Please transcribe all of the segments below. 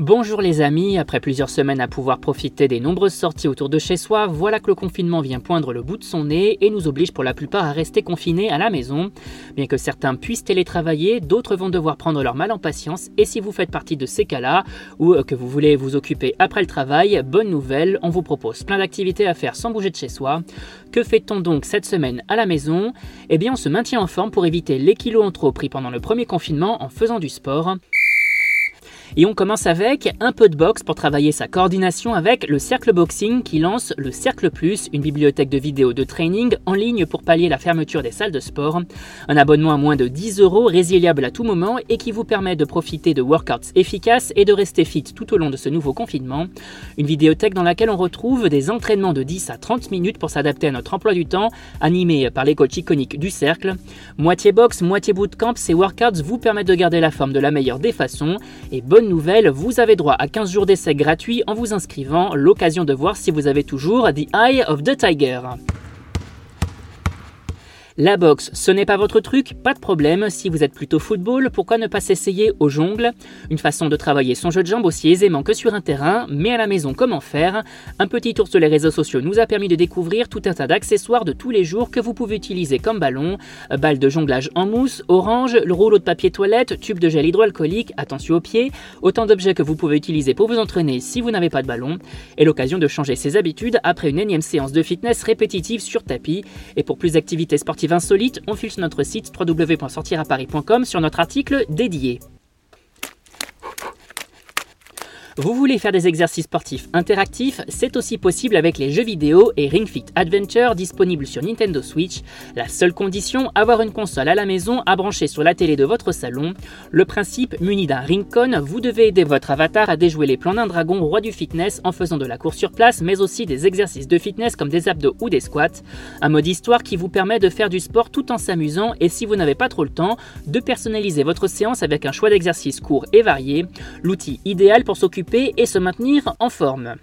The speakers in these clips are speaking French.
Bonjour les amis, après plusieurs semaines à pouvoir profiter des nombreuses sorties autour de chez soi, voilà que le confinement vient poindre le bout de son nez et nous oblige pour la plupart à rester confinés à la maison. Bien que certains puissent télétravailler, d'autres vont devoir prendre leur mal en patience et si vous faites partie de ces cas-là ou que vous voulez vous occuper après le travail, bonne nouvelle, on vous propose plein d'activités à faire sans bouger de chez soi. Que fait-on donc cette semaine à la maison? Eh bien on se maintient en forme pour éviter les kilos en trop pris pendant le premier confinement en faisant du sport. Et on commence avec un peu de boxe pour travailler sa coordination avec le Cercle Boxing qui lance le Cercle Plus, une bibliothèque de vidéos de training en ligne pour pallier la fermeture des salles de sport. Un abonnement à moins de 10 euros, résiliable à tout moment et qui vous permet de profiter de workouts efficaces et de rester fit tout au long de ce nouveau confinement. Une vidéothèque dans laquelle on retrouve des entraînements de 10 à 30 minutes pour s'adapter à notre emploi du temps, animés par les coachs iconiques du Cercle. Moitié boxe, moitié bootcamp, ces workouts vous permettent de garder la forme de la meilleure des façons et nouvelle, vous avez droit à 15 jours d'essai gratuits en vous inscrivant, l'occasion de voir si vous avez toujours The Eye of the Tiger. La boxe, ce n'est pas votre truc Pas de problème, si vous êtes plutôt football, pourquoi ne pas s'essayer au jongle? Une façon de travailler son jeu de jambes aussi aisément que sur un terrain, mais à la maison comment faire? Un petit tour sur les réseaux sociaux nous a permis de découvrir tout un tas d'accessoires de tous les jours que vous pouvez utiliser comme ballon, balle de jonglage en mousse, orange, le rouleau de papier toilette, tube de gel hydroalcoolique, attention aux pieds, autant d'objets que vous pouvez utiliser pour vous entraîner si vous n'avez pas de ballon, et l'occasion de changer ses habitudes après une énième séance de fitness répétitive sur tapis, et pour plus d'activités sportives insolite, on sur notre site www.sortiraparis.com sur notre article dédié. Vous voulez faire des exercices sportifs interactifs C'est aussi possible avec les jeux vidéo et Ring Fit Adventure disponibles sur Nintendo Switch. La seule condition, avoir une console à la maison à brancher sur la télé de votre salon. Le principe, muni d'un Ringcon, vous devez aider votre avatar à déjouer les plans d'un dragon roi du fitness en faisant de la course sur place, mais aussi des exercices de fitness comme des abdos ou des squats. Un mode histoire qui vous permet de faire du sport tout en s'amusant et si vous n'avez pas trop le temps, de personnaliser votre séance avec un choix d'exercices courts et variés. L'outil idéal pour s'occuper et se maintenir en forme.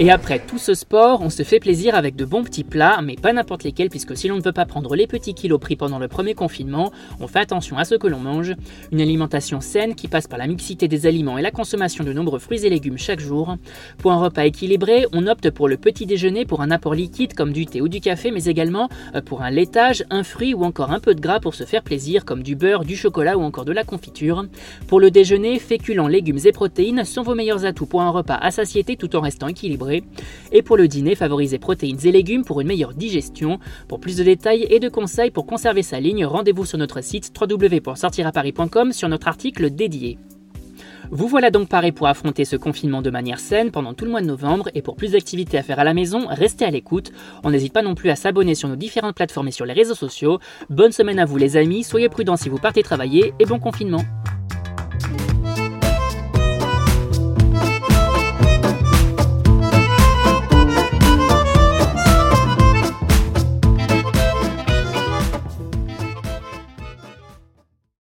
Et après tout ce sport, on se fait plaisir avec de bons petits plats, mais pas n'importe lesquels, puisque si l'on ne veut pas prendre les petits kilos pris pendant le premier confinement, on fait attention à ce que l'on mange. Une alimentation saine qui passe par la mixité des aliments et la consommation de nombreux fruits et légumes chaque jour. Pour un repas équilibré, on opte pour le petit déjeuner pour un apport liquide comme du thé ou du café, mais également euh, pour un laitage, un fruit ou encore un peu de gras pour se faire plaisir, comme du beurre, du chocolat ou encore de la confiture. Pour le déjeuner, féculents, légumes et protéines sont vos meilleurs atouts pour un repas à satiété tout en restant équilibré. Et pour le dîner, favorisez protéines et légumes pour une meilleure digestion. Pour plus de détails et de conseils pour conserver sa ligne, rendez-vous sur notre site www.sortiraparis.com sur notre article dédié. Vous voilà donc paré pour affronter ce confinement de manière saine pendant tout le mois de novembre et pour plus d'activités à faire à la maison, restez à l'écoute. On n'hésite pas non plus à s'abonner sur nos différentes plateformes et sur les réseaux sociaux. Bonne semaine à vous les amis, soyez prudents si vous partez travailler et bon confinement.